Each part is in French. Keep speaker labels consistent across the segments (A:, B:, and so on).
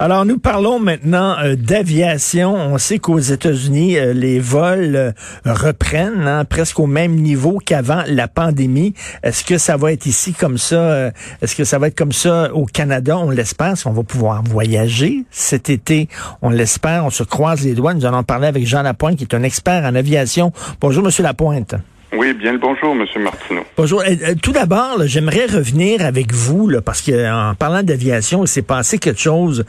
A: Alors, nous parlons maintenant euh, d'aviation. On sait qu'aux États-Unis, euh, les vols euh, reprennent hein, presque au même niveau qu'avant la pandémie. Est-ce que ça va être ici comme ça? Est-ce que ça va être comme ça au Canada? On l'espère. Est-ce qu'on va pouvoir voyager cet été? On l'espère. On se croise les doigts. Nous allons parler avec Jean Lapointe, qui est un expert en aviation. Bonjour, Monsieur Lapointe.
B: Oui, bien le bonjour, M. Martineau.
A: Bonjour. Euh, euh, tout d'abord, j'aimerais revenir avec vous, là, parce qu'en parlant d'aviation, il s'est passé quelque chose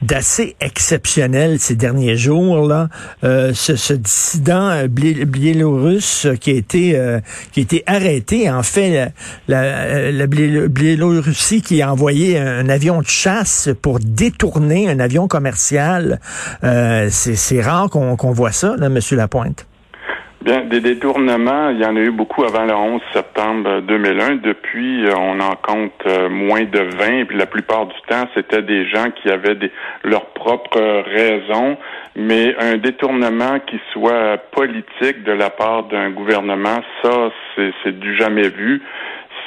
A: d'assez exceptionnel ces derniers jours. Là. Euh, ce, dissident biélorusse qui a été qui a été arrêté, en fait, la, la, Biélorussie qui a envoyé un, avion de chasse pour détourner un avion commercial. C'est rare qu'on voit ça, là, M. Lapointe.
B: Bien, des détournements, il y en a eu beaucoup avant le 11 septembre 2001. Depuis, euh, on en compte euh, moins de 20. Puis la plupart du temps, c'était des gens qui avaient des, leurs propres raisons. Mais un détournement qui soit politique de la part d'un gouvernement, ça, c'est du jamais vu.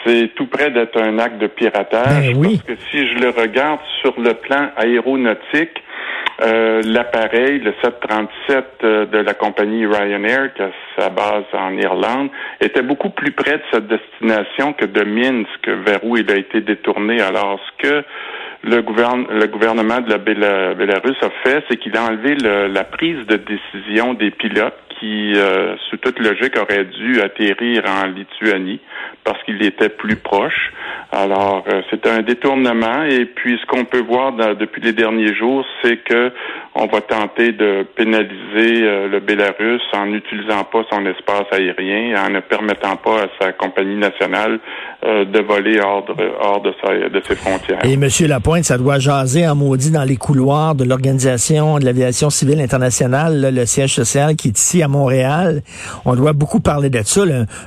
B: C'est tout près d'être un acte de piratage.
A: Ben oui.
B: Parce que si je le regarde sur le plan aéronautique, euh, l'appareil, le 737 euh, de la compagnie Ryanair, qui a sa base en Irlande, était beaucoup plus près de sa destination que de Minsk, vers où il a été détourné. Alors, ce que le, gouvernement de la Bélarus a fait, c'est qu'il a enlevé la prise de décision des pilotes qui, euh, sous toute logique, auraient dû atterrir en Lituanie parce qu'il était plus proche. Alors, euh, c'est un détournement. Et puis, ce qu'on peut voir depuis les derniers jours, c'est que on va tenter de pénaliser euh, le Bélarus en n'utilisant pas son espace aérien, en ne permettant pas à sa compagnie nationale de voler hors de, ses frontières.
A: Et Monsieur Lapointe, ça doit jaser en maudit dans les couloirs de l'Organisation de l'aviation civile internationale, le siège social qui est ici à Montréal. On doit beaucoup parler de ça.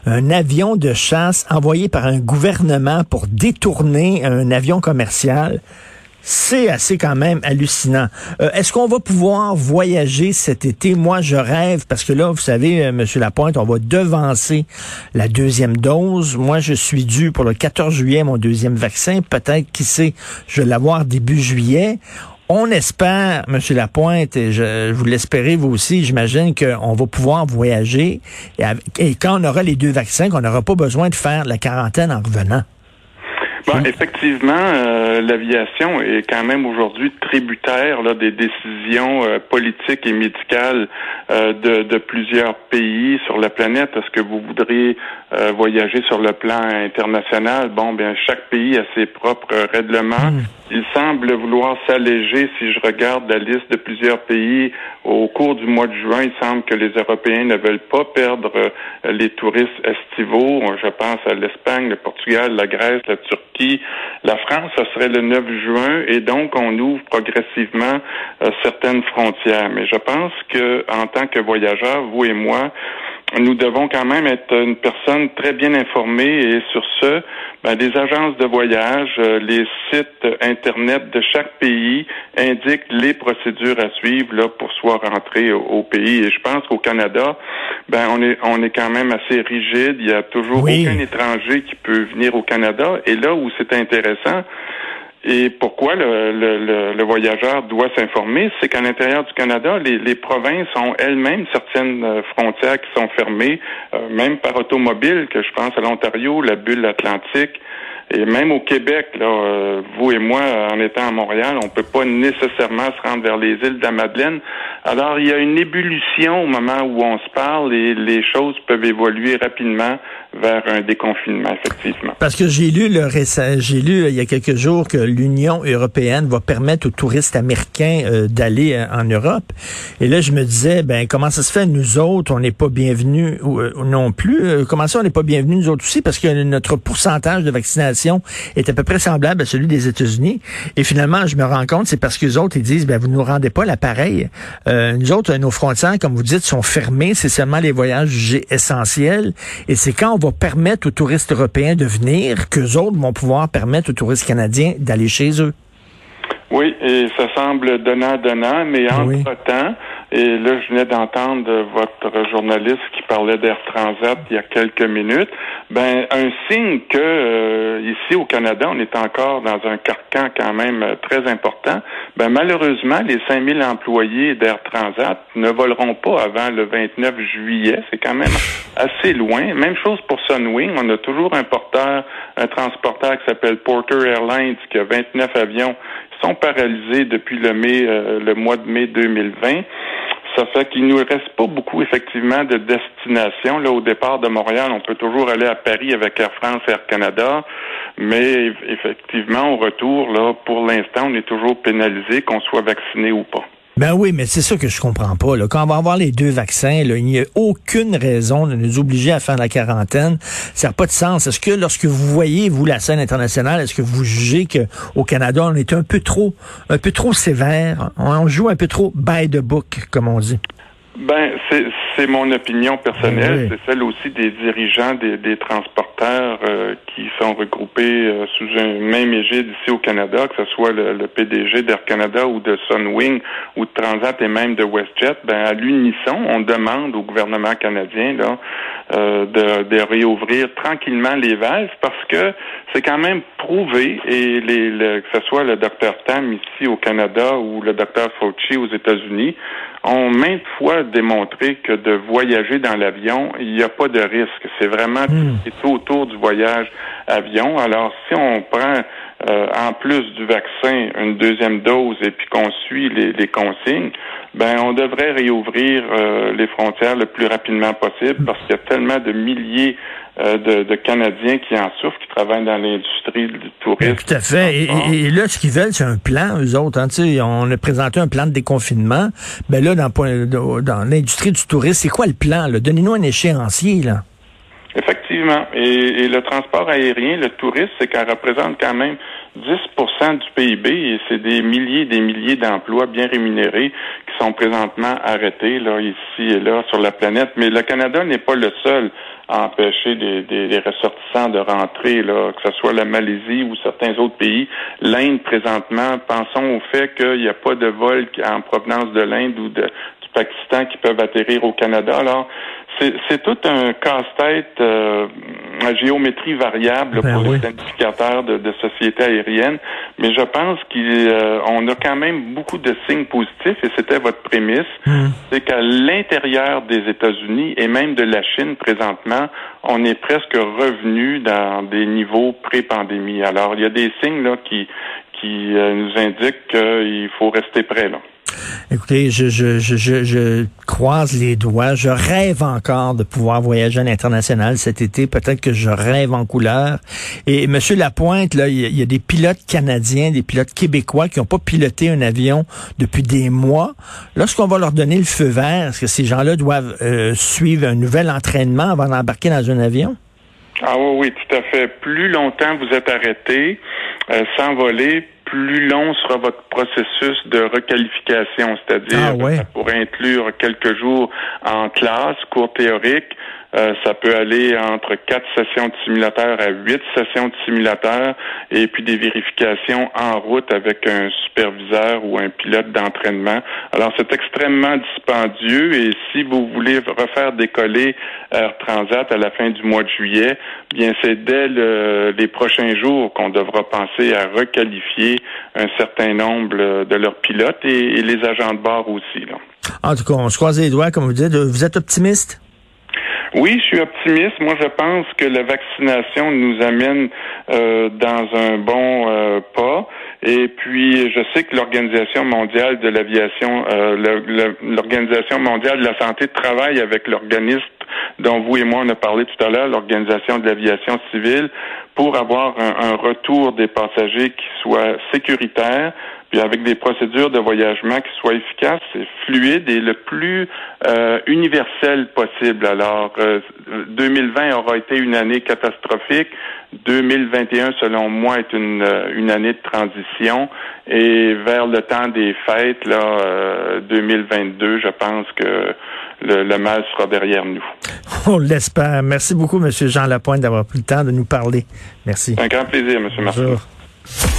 A: un avion de chasse envoyé par un gouvernement pour détourner un avion commercial. C'est assez quand même hallucinant. Euh, est-ce qu'on va pouvoir voyager cet été? Moi, je rêve parce que là, vous savez, euh, Monsieur Lapointe, on va devancer la deuxième dose. Moi, je suis dû pour le 14 juillet mon deuxième vaccin. Peut-être, qui sait, je vais l'avoir début juillet. On espère, Monsieur Lapointe, et je, vous l'espérez vous aussi, j'imagine qu'on va pouvoir voyager et, et, quand on aura les deux vaccins, qu'on n'aura pas besoin de faire la quarantaine en revenant.
B: Bon, effectivement, euh, l'aviation est quand même aujourd'hui tributaire là, des décisions euh, politiques et médicales euh, de, de, plusieurs pays sur la planète. Est-ce que vous voudriez voyager sur le plan international? Bon, bien, chaque pays a ses propres règlements. Hmm. Il semble vouloir s'alléger. Si je regarde la liste de plusieurs pays au cours du mois de juin, il semble que les Européens ne veulent pas perdre les touristes estivaux. Je pense à l'Espagne, le Portugal, la Grèce, la Turquie la France, ce serait le 9 juin et donc on ouvre progressivement euh, certaines frontières. Mais je pense que en tant que voyageurs, vous et moi, nous devons quand même être une personne très bien informée et sur ce, ben, les agences de voyage, euh, les sites internet de chaque pays indiquent les procédures à suivre là pour soit rentrer au, pays. Et je pense qu'au Canada, ben on est on est quand même assez rigide. Il y a toujours aucun étranger qui peut venir au Canada. Et là où c'est intéressant, et pourquoi le, le, le, voyageur doit s'informer, c'est qu'à l'intérieur du Canada, les, les provinces ont elles-mêmes certaines euh, frontières qui sont fermées, euh, même par automobile, que je pense à l'Ontario, la bulle atlantique, et même au Québec, là, euh, vous et moi, en étant à Montréal, on peut pas nécessairement se rendre vers les îles de la Madeleine. Alors, il y a une ébullition au moment où on se parle et les choses peuvent évoluer rapidement vers un déconfinement, effectivement.
A: Parce que j'ai lu le j'ai lu euh, il y a quelques jours que l'Union européenne va permettre aux touristes américains euh, d'aller euh, en Europe. Et là, je me disais, ben comment ça se fait, nous autres, on n'est pas bienvenus non plus. comment ça, on n'est pas bienvenus nous autres aussi, parce que notre pourcentage de vaccination est à peu près semblable à celui des États-Unis. Et finalement, je me rends compte, c'est parce que les autres, ils disent, ben vous nous rendez pas l'appareil. nous autres, nos frontières, comme vous dites, sont fermées. C'est seulement les voyages jugés essentiels. Et c'est quand on va permettre aux touristes européens de venir qu'eux autres vont pouvoir permettre aux touristes canadiens d'aller chez eux.
B: Oui, et ça semble donnant-donnant, mais entre-temps, et là, je venais d'entendre votre journaliste qui parlait d'Air Transat il y a quelques minutes. Ben, un signe que euh, ici au Canada, on est encore dans un carcan quand même euh, très important. Ben, malheureusement, les 5000 employés d'Air Transat ne voleront pas avant le 29 juillet. C'est quand même assez loin. Même chose pour Sunwing. On a toujours un porteur, un transporteur qui s'appelle Porter Airlines qui a 29 avions sont paralysés depuis le mai, euh, le mois de mai 2020. Ça fait qu'il nous reste pas beaucoup, effectivement, de destinations. Là, au départ de Montréal, on peut toujours aller à Paris avec Air France, Air Canada. Mais effectivement, au retour, là, pour l'instant, on est toujours pénalisé, qu'on soit vacciné ou pas.
A: Ben oui, mais c'est ça que je comprends pas. Là. Quand on va avoir les deux vaccins, il n'y a aucune raison de nous obliger à faire la quarantaine. Ça n'a pas de sens. Est-ce que lorsque vous voyez, vous, la scène internationale, est-ce que vous jugez qu'au Canada, on est un peu trop, un peu trop sévère? On joue un peu trop by the book, comme on dit?
B: Ben, c'est mon opinion personnelle. C'est celle aussi des dirigeants des, des transporteurs euh, qui sont regroupés euh, sous un même égide ici au Canada, que ce soit le, PDG d'Air Canada ou de Sunwing ou de Transat et même de WestJet. Ben, à l'unisson, on demande au gouvernement canadien là euh, de, de, réouvrir tranquillement les valves parce que c'est quand même prouvé et les, le, que ce soit le docteur Tam ici au Canada ou le docteur Fauci aux États-Unis ont maintes fois démontré que de voyager dans l'avion, il n'y a pas de risque. C'est vraiment hmm. tout autour du voyage avion. Alors, si on prend euh, en plus du vaccin une deuxième dose et puis qu'on suit les, les, consignes, ben on devrait réouvrir euh, les frontières le plus rapidement possible parce qu'il y a tellement de milliers euh, de, Canadiens qui en souffrent, qui travaillent dans l'industrie du tourisme.
A: tout à fait. Et, là, ce qu'ils veulent, c'est un plan, eux autres. Hein, on a présenté un plan de déconfinement. Ben là, dans, dans l'industrie du tourisme, c'est quoi le plan? Donnez-nous un échéancier. là.
B: Et, le transport aérien, le tourisme, c'est qu'elle représente quand même 10% du PIB et c'est des milliers et des milliers d'emplois bien rémunérés qui sont présentement arrêtés là, ici et là sur la planète. Mais le Canada n'est pas le seul à empêcher des, des, ressortissants de rentrer, là, que ce soit la Malaisie ou certains autres pays. L'Inde, présentement, pensons au fait qu'il n'y a pas de vol en provenance de l'Inde ou de, Pakistan qui peuvent atterrir au Canada. Alors, c'est tout un casse-tête euh, à géométrie variable ben pour les indicateurs de, de sociétés aériennes, mais je pense qu'on euh, a quand même beaucoup de signes positifs et c'était votre prémisse, hmm. c'est qu'à l'intérieur des États-Unis et même de la Chine présentement, on est presque revenu dans des niveaux pré-pandémie. Alors il y a des signes là qui qui euh, nous indiquent qu'il faut rester prêt là.
A: Écoutez, je, je, je, je, croise les doigts. Je rêve encore de pouvoir voyager à l'international cet été. Peut-être que je rêve en couleur. Et Monsieur Lapointe, là, il y, a des pilotes canadiens, des pilotes québécois qui n'ont pas piloté un avion depuis des mois. Lorsqu'on va leur donner le feu vert, est-ce que ces gens-là doivent euh, suivre un nouvel entraînement avant d'embarquer dans un avion?
B: Ah oui, oui, tout à fait. Plus longtemps vous êtes arrêté euh, sans voler, plus long sera votre processus de requalification, c'est-à-dire ah, ça pourrait inclure quelques jours en classe, cours théorique, euh, ça peut aller entre quatre sessions de simulateur à huit sessions de simulateur et puis des vérifications en route avec un superviseur ou un pilote d'entraînement. Alors, c'est extrêmement dispendieux et si vous voulez refaire décoller Air Transat à la fin du mois de juillet, bien, c'est dès les prochains jours qu'on devra penser à requalifier un certain nombre de leurs pilotes et, et les agents de bord aussi. Là.
A: En tout cas, on se croise les doigts, comme vous dites. Vous êtes optimiste?
B: Oui, je suis optimiste. Moi, je pense que la vaccination nous amène euh, dans un bon euh, pas. Et puis, je sais que l'Organisation mondiale de l'aviation, euh, l'Organisation mondiale de la santé travaille avec l'organisme dont vous et moi on a parlé tout à l'heure, l'Organisation de l'aviation civile, pour avoir un, un, retour des passagers qui soit sécuritaire, puis avec des procédures de voyagement qui soient efficaces et fluides et le plus euh, universel possible. Alors, 2020 euh, aura été une année catastrophique. 2021, selon moi, est une, euh, une année de transition. Et vers le temps des fêtes, là, 2022, je pense que le, le, mal sera derrière nous.
A: On l'espère. Merci beaucoup, M. Jean Lapointe, d'avoir pris le temps de nous parler. Merci.
B: Un grand plaisir, M. Martin.